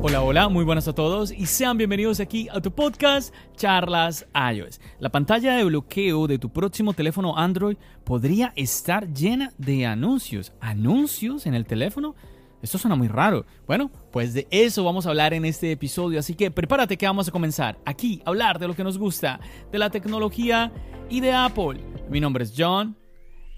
Hola, hola, muy buenas a todos y sean bienvenidos aquí a tu podcast Charlas iOS. La pantalla de bloqueo de tu próximo teléfono Android podría estar llena de anuncios. ¿Anuncios en el teléfono? Esto suena muy raro. Bueno, pues de eso vamos a hablar en este episodio, así que prepárate que vamos a comenzar aquí a hablar de lo que nos gusta, de la tecnología y de Apple. Mi nombre es John.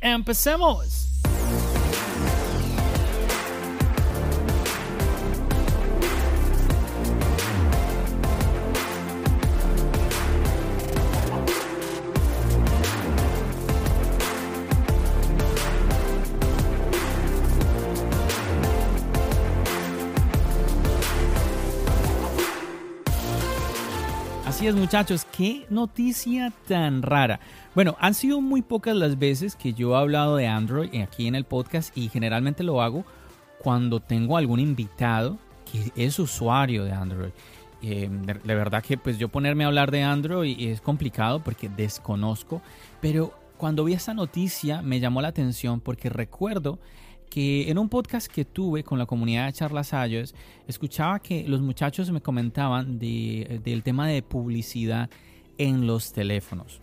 ¡Empecemos! Muchachos, qué noticia tan rara. Bueno, han sido muy pocas las veces que yo he hablado de Android aquí en el podcast y generalmente lo hago cuando tengo algún invitado que es usuario de Android. Eh, de, verdad que pues yo ponerme a hablar de Android es complicado porque desconozco, pero cuando vi esta noticia me llamó la atención porque recuerdo que en un podcast que tuve con la comunidad de Charlas iOS, escuchaba que los muchachos me comentaban de, del tema de publicidad en los teléfonos.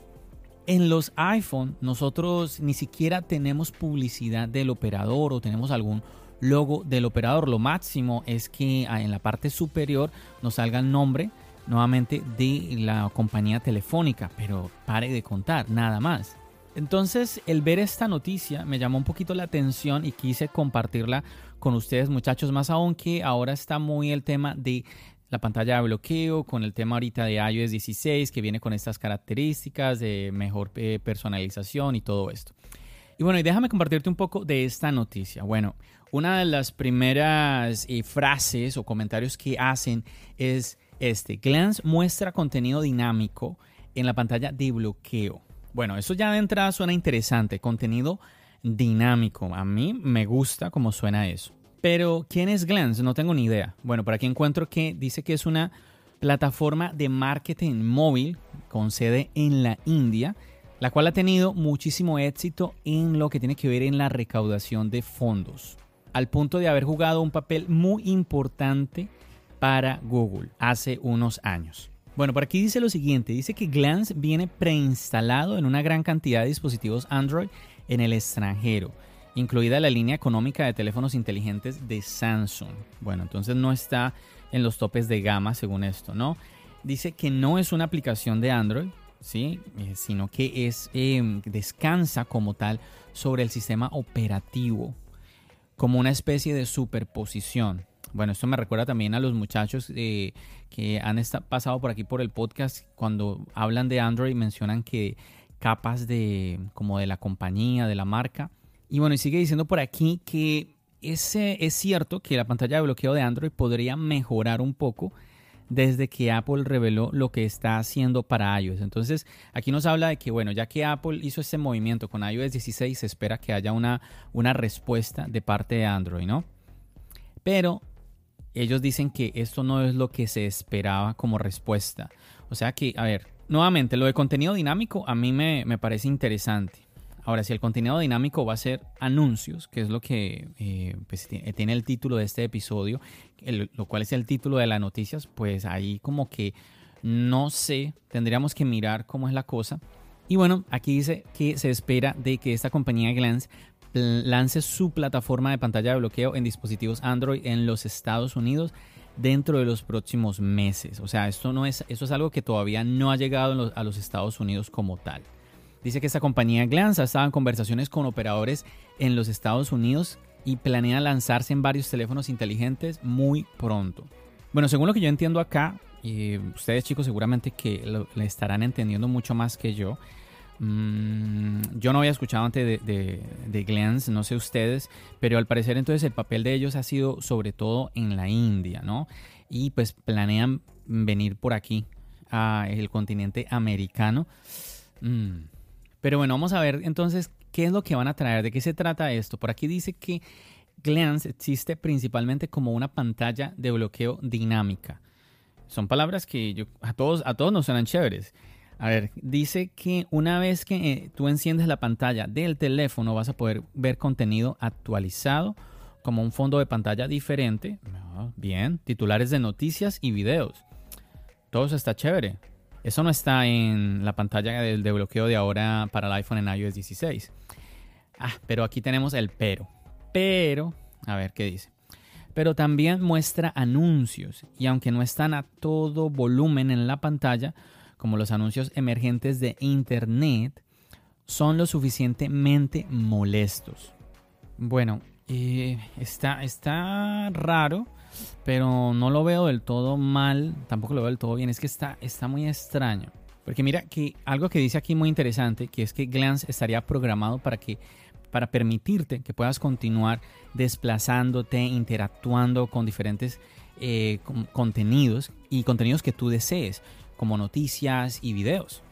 En los iPhone nosotros ni siquiera tenemos publicidad del operador o tenemos algún logo del operador. Lo máximo es que en la parte superior nos salga el nombre nuevamente de la compañía telefónica, pero pare de contar, nada más. Entonces, el ver esta noticia me llamó un poquito la atención y quise compartirla con ustedes, muchachos, más aún que ahora está muy el tema de la pantalla de bloqueo, con el tema ahorita de iOS 16, que viene con estas características de mejor eh, personalización y todo esto. Y bueno, y déjame compartirte un poco de esta noticia. Bueno, una de las primeras eh, frases o comentarios que hacen es este, Glance muestra contenido dinámico en la pantalla de bloqueo. Bueno, eso ya de entrada suena interesante, contenido dinámico. A mí me gusta cómo suena eso. Pero, ¿quién es Glance? No tengo ni idea. Bueno, por aquí encuentro que dice que es una plataforma de marketing móvil con sede en la India, la cual ha tenido muchísimo éxito en lo que tiene que ver en la recaudación de fondos, al punto de haber jugado un papel muy importante para Google hace unos años. Bueno, por aquí dice lo siguiente, dice que Glance viene preinstalado en una gran cantidad de dispositivos Android en el extranjero, incluida la línea económica de teléfonos inteligentes de Samsung. Bueno, entonces no está en los topes de gama según esto, ¿no? Dice que no es una aplicación de Android, ¿sí? Eh, sino que es, eh, descansa como tal sobre el sistema operativo, como una especie de superposición. Bueno, esto me recuerda también a los muchachos eh, que han pasado por aquí por el podcast cuando hablan de Android mencionan que capas de como de la compañía, de la marca. Y bueno, y sigue diciendo por aquí que ese, es cierto que la pantalla de bloqueo de Android podría mejorar un poco desde que Apple reveló lo que está haciendo para iOS. Entonces, aquí nos habla de que, bueno, ya que Apple hizo ese movimiento con iOS 16, se espera que haya una, una respuesta de parte de Android, ¿no? Pero ellos dicen que esto no es lo que se esperaba como respuesta. O sea que, a ver, nuevamente, lo de contenido dinámico a mí me, me parece interesante. Ahora, si el contenido dinámico va a ser anuncios, que es lo que eh, pues, tiene el título de este episodio, lo cual es el título de las noticias, pues ahí como que no sé, tendríamos que mirar cómo es la cosa. Y bueno, aquí dice que se espera de que esta compañía Glance lance su plataforma de pantalla de bloqueo en dispositivos Android en los Estados Unidos dentro de los próximos meses. O sea, esto no es, esto es algo que todavía no ha llegado a los Estados Unidos como tal. Dice que esta compañía Glance ha estado en conversaciones con operadores en los Estados Unidos y planea lanzarse en varios teléfonos inteligentes muy pronto. Bueno, según lo que yo entiendo acá, y ustedes chicos seguramente que lo, le estarán entendiendo mucho más que yo, Mm, yo no había escuchado antes de, de, no sé ustedes, pero al parecer entonces el papel de ellos ha sido sobre todo en la India, ¿no? Y pues planean venir por aquí, a el continente americano. Mm. Pero bueno, vamos a ver entonces qué es lo que van a traer, de qué se trata esto. Por aquí dice que Glance existe principalmente como una pantalla de bloqueo dinámica. Son palabras que a, todos, a todos nos suenan chéveres. A ver, dice que una vez que eh, tú enciendes la pantalla del teléfono vas a poder ver contenido actualizado como un fondo de pantalla diferente. Bien, titulares de noticias y videos. Todo eso está chévere. Eso no está en la pantalla del de bloqueo de ahora para el iPhone en iOS 16. Ah, pero aquí tenemos el pero. Pero, a ver qué dice. Pero también muestra anuncios y aunque no están a todo volumen en la pantalla, como los anuncios emergentes de Internet, son lo suficientemente molestos. Bueno, eh, está, está raro, pero no lo veo del todo mal, tampoco lo veo del todo bien, es que está, está muy extraño. Porque mira que algo que dice aquí muy interesante, que es que Glance estaría programado para que para permitirte que puedas continuar desplazándote, interactuando con diferentes eh, contenidos y contenidos que tú desees, como noticias y videos.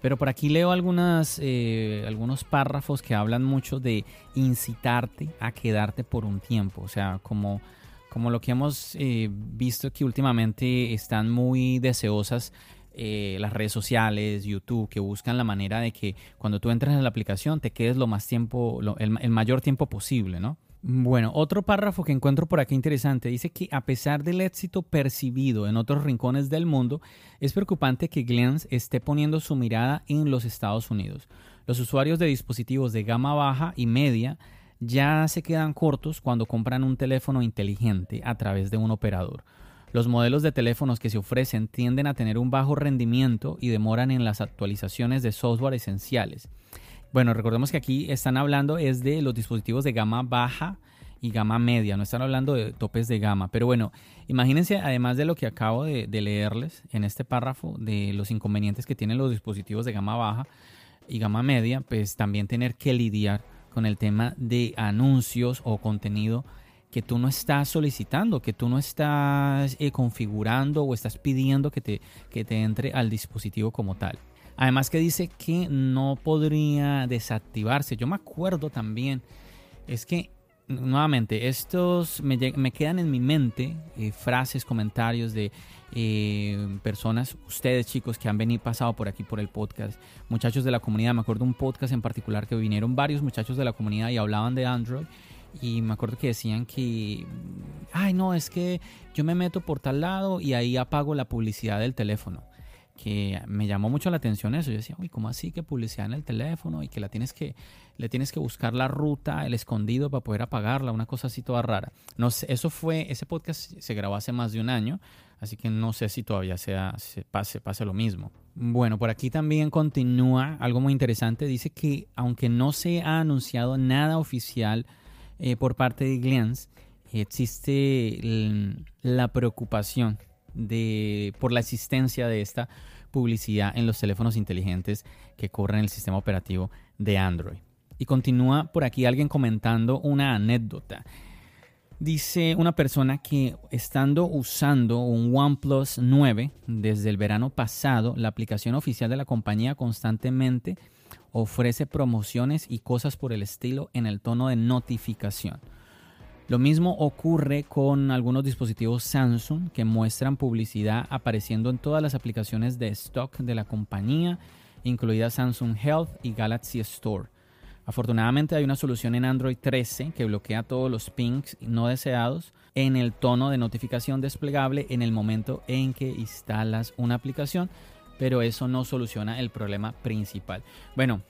Pero por aquí leo algunas, eh, algunos párrafos que hablan mucho de incitarte a quedarte por un tiempo. O sea, como, como lo que hemos eh, visto que últimamente están muy deseosas eh, las redes sociales, YouTube, que buscan la manera de que cuando tú entras en la aplicación te quedes lo más tiempo, el, el mayor tiempo posible, ¿no? Bueno, otro párrafo que encuentro por aquí interesante dice que a pesar del éxito percibido en otros rincones del mundo, es preocupante que Glance esté poniendo su mirada en los Estados Unidos. Los usuarios de dispositivos de gama baja y media ya se quedan cortos cuando compran un teléfono inteligente a través de un operador. Los modelos de teléfonos que se ofrecen tienden a tener un bajo rendimiento y demoran en las actualizaciones de software esenciales. Bueno, recordemos que aquí están hablando es de los dispositivos de gama baja y gama media, no están hablando de topes de gama. Pero bueno, imagínense, además de lo que acabo de, leerles en este párrafo, de los inconvenientes que tienen los dispositivos de gama baja y gama media, pues también tener que lidiar con el tema de anuncios o contenido que tú no estás solicitando, que tú no estás eh, configurando o estás pidiendo que te, que te entre al dispositivo como tal. Además que dice que no podría desactivarse. Yo me acuerdo también, es que nuevamente, estos me, quedan en mi mente eh, frases, comentarios de eh, personas, ustedes chicos que han venido pasado por aquí por el podcast, muchachos de la comunidad. Me acuerdo un podcast en particular que vinieron varios muchachos de la comunidad y hablaban de Android. Y me acuerdo que decían que, ay, no, es que yo me meto por tal lado y ahí apago la publicidad del teléfono que me llamó mucho la atención eso. Yo decía, uy, ¿cómo así que publicidad en el teléfono y que la tienes que, le tienes que buscar la ruta, el escondido para poder apagarla, una cosa así toda rara. No sé, eso fue, ese podcast se grabó hace más de un año, así que no sé si todavía sea, se pase, pase lo mismo. Bueno, por aquí también continúa algo muy interesante. Dice que aunque no se ha anunciado nada oficial eh, por parte de Glance, existe la preocupación por la existencia de esta publicidad en los teléfonos inteligentes que corren el sistema operativo de Android. Y continúa por aquí alguien comentando una anécdota. Dice una persona que estando usando un OnePlus 9 desde el verano pasado, la aplicación oficial de la compañía constantemente ofrece promociones y cosas por el estilo en el tono de notificación. Lo mismo ocurre con algunos dispositivos Samsung que muestran publicidad apareciendo en todas las aplicaciones de stock de la compañía, incluida Samsung Health y Galaxy Store. Afortunadamente hay una solución en Android 13 que bloquea todos los pings no deseados en el tono de notificación desplegable en el momento en que instalas una aplicación, pero eso no soluciona el problema principal. Bueno,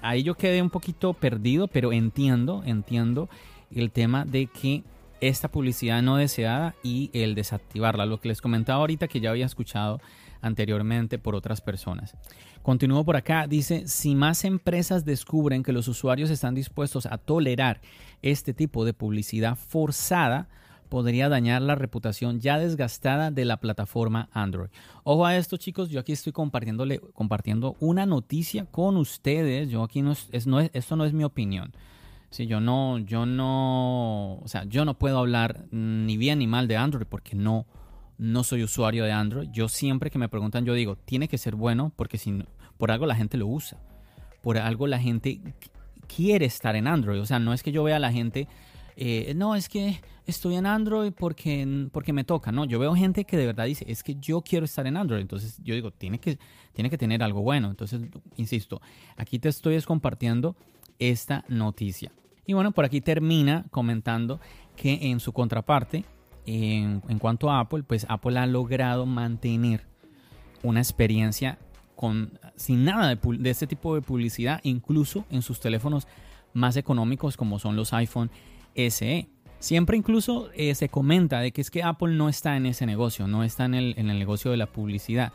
ahí yo quedé un poquito perdido, pero entiendo, entiendo el tema de que esta publicidad no deseada y el desactivarla, lo que les comentaba ahorita que ya había escuchado anteriormente por otras personas. Continúo por acá, dice, si más empresas descubren que los usuarios están dispuestos a tolerar este tipo de publicidad forzada, podría dañar la reputación ya desgastada de la plataforma Android. Ojo a esto chicos, yo aquí estoy compartiéndole, compartiendo una noticia con ustedes, yo aquí no es, no es, esto no es mi opinión. Sí, yo no, yo no, o sea, yo no puedo hablar ni bien ni mal de Android porque no, no soy usuario de Android. Yo siempre que me preguntan, yo digo, tiene que ser bueno porque si por algo la gente lo usa. Por algo la gente quiere estar en Android. O sea, no es que yo vea a la gente, eh, no, es que estoy en Android porque, porque me toca. No, yo veo gente que de verdad dice, es que yo quiero estar en Android. Entonces yo digo, tiene que, tiene que tener algo bueno. Entonces, insisto, aquí te estoy compartiendo esta noticia. Y bueno, por aquí termina comentando que en su contraparte, en, cuanto a Apple, pues Apple ha logrado mantener una experiencia con, sin nada de, este tipo de publicidad, incluso en sus teléfonos más económicos como son los iPhone SE. Siempre incluso eh, se comenta de que es que Apple no está en ese negocio, no está en el, en el negocio de la publicidad,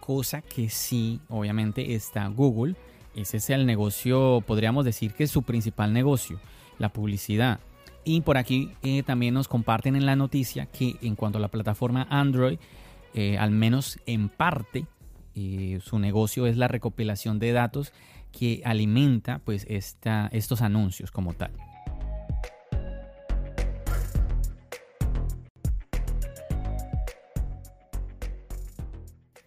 cosa que sí, obviamente, está Google. Ese es el negocio, podríamos decir que es su principal negocio, la publicidad. Y por aquí eh, también nos comparten en la noticia que en cuanto a la plataforma Android, eh, al menos en parte, su negocio es la recopilación de datos que alimenta pues esta, estos anuncios como tal.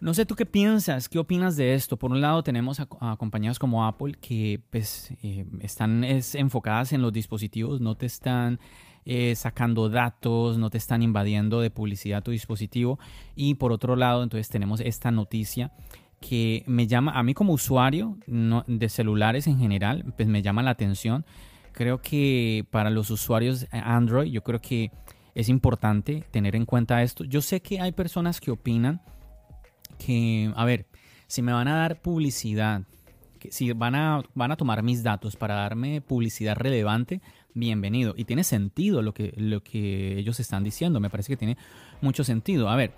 No sé tú qué piensas, qué opinas de esto. Por un lado tenemos a, compañías como Apple que pues, eh, están enfocadas en los dispositivos, no te están eh, sacando datos, no te están invadiendo de publicidad tu dispositivo. Y por otro lado, entonces tenemos esta noticia que me llama, a mí como usuario de celulares en general, pues me llama la atención. Creo que para los usuarios Android, yo creo que es importante tener en cuenta esto. Yo sé que hay personas que opinan que, a ver, si me van a dar publicidad, si van a, van a tomar mis datos para darme publicidad relevante, bienvenido. Y tiene sentido lo que, lo que ellos están diciendo, me parece que tiene mucho sentido. A ver,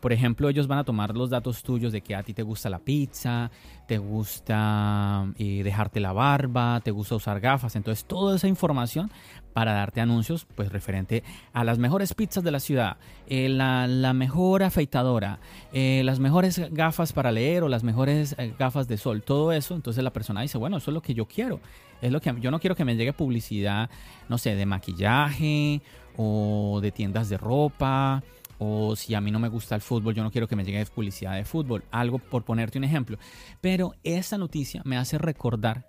por ejemplo, ellos van a tomar los datos tuyos de que a ti te gusta la pizza, te gusta eh, dejarte la barba, te gusta usar gafas. Entonces, toda esa información para darte anuncios, pues referente a las mejores pizzas de la ciudad, eh, la, mejor afeitadora, eh, las mejores gafas para leer o las mejores gafas de sol, todo eso. Entonces, la persona dice, bueno, eso es lo que yo quiero. Es lo que yo no quiero que me llegue publicidad, no sé, de maquillaje o de tiendas de ropa o si a mí no me gusta el fútbol, yo no quiero que me llegue publicidad de fútbol, algo por ponerte un ejemplo. Pero esta noticia me hace recordar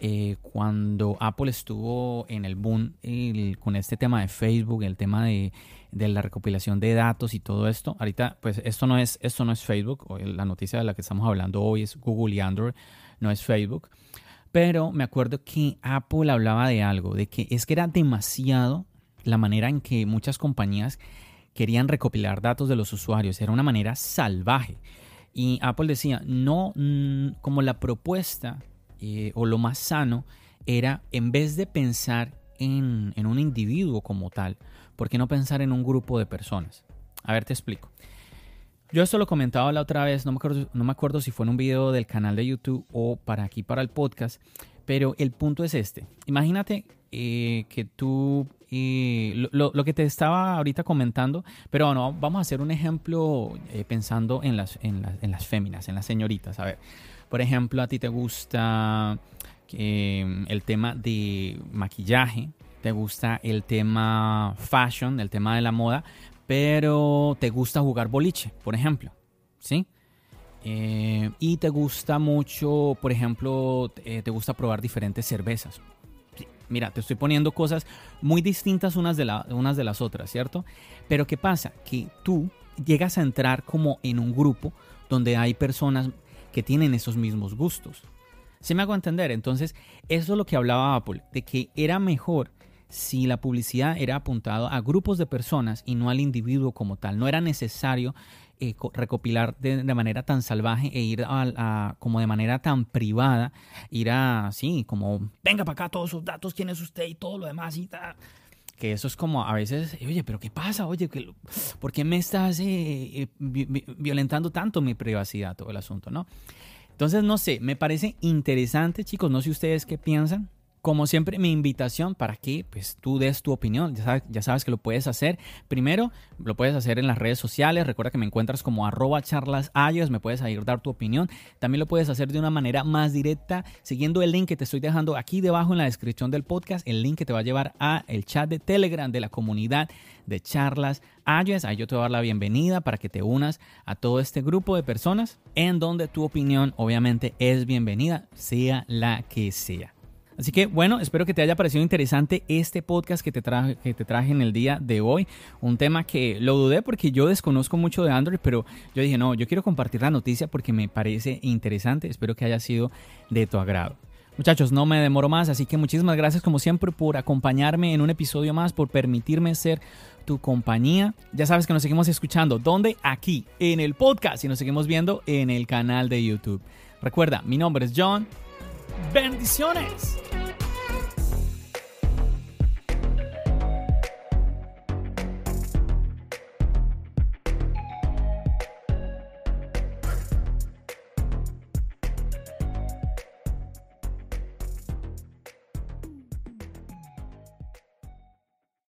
eh, cuando Apple estuvo en el boom con este tema de Facebook, el tema de, la recopilación de datos y todo esto. Ahorita, pues esto no es, esto no es Facebook, la noticia de la que estamos hablando hoy es Google y Android, no es Facebook. Pero me acuerdo que Apple hablaba de algo, de que es que era demasiado la manera en que muchas compañías querían recopilar datos de los usuarios. Era una manera salvaje. Y Apple decía, no, mm, como la propuesta eh, o lo más sano era, en vez de pensar en, un individuo como tal, ¿por qué no pensar en un grupo de personas? A ver, te explico. Yo esto lo comentaba la otra vez, no me, acuerdo, no me acuerdo si fue en un video del canal de YouTube o para aquí, para el podcast, pero el punto es este. Imagínate eh, que tú y lo, que te estaba ahorita comentando, pero bueno, vamos a hacer un ejemplo eh, pensando en las, en, las, féminas, en las señoritas. A ver, por ejemplo, a ti te gusta eh, el tema de maquillaje, te gusta el tema fashion, el tema de la moda, pero te gusta jugar boliche, por ejemplo, ¿sí? Eh, y te gusta mucho, por ejemplo, te gusta probar diferentes cervezas mira, te estoy poniendo cosas muy distintas unas de, unas de las otras, ¿cierto? Pero ¿qué pasa? Que tú llegas a entrar como en un grupo donde hay personas que tienen esos mismos gustos. ¿Se me hago entender? Entonces, eso es lo que hablaba Apple, de que era mejor si la publicidad era apuntada a grupos de personas y no al individuo como tal. No era necesario eh, recopilar de, manera tan salvaje e ir a, como de manera tan privada, ir a, así, como, venga para acá todos sus datos, quién es usted y todo lo demás y tal. Que eso es como a veces, oye, pero ¿qué pasa? Oye, ¿por qué me estás eh, eh, violentando tanto mi privacidad, todo el asunto, no? Entonces, no sé, me parece interesante, chicos, no sé ustedes qué piensan. Como siempre, mi invitación para que pues, tú des tu opinión. Ya sabes, que lo puedes hacer. Primero, lo puedes hacer en las redes sociales. Recuerda que me encuentras como arroba charlasallos. Me puedes ir dar tu opinión. También lo puedes hacer de una manera más directa siguiendo el link que te estoy dejando aquí debajo en la descripción del podcast. El link que te va a llevar a el chat de Telegram de la comunidad de charlas iOS. Ahí yo te voy a dar la bienvenida para que te unas a todo este grupo de personas en donde tu opinión obviamente es bienvenida, sea la que sea. Así que bueno, espero que te haya parecido interesante este podcast que te, traje, que te traje en el día de hoy. Un tema que lo dudé porque yo desconozco mucho de Android, pero yo dije, no, yo quiero compartir la noticia porque me parece interesante. Espero que haya sido de tu agrado. Muchachos, no me demoro más, así que muchísimas gracias como siempre por acompañarme en un episodio más, por permitirme ser tu compañía. Ya sabes que nos seguimos escuchando, ¿dónde? Aquí, en el podcast y nos seguimos viendo en el canal de YouTube. Recuerda, mi nombre es John Bendiciones.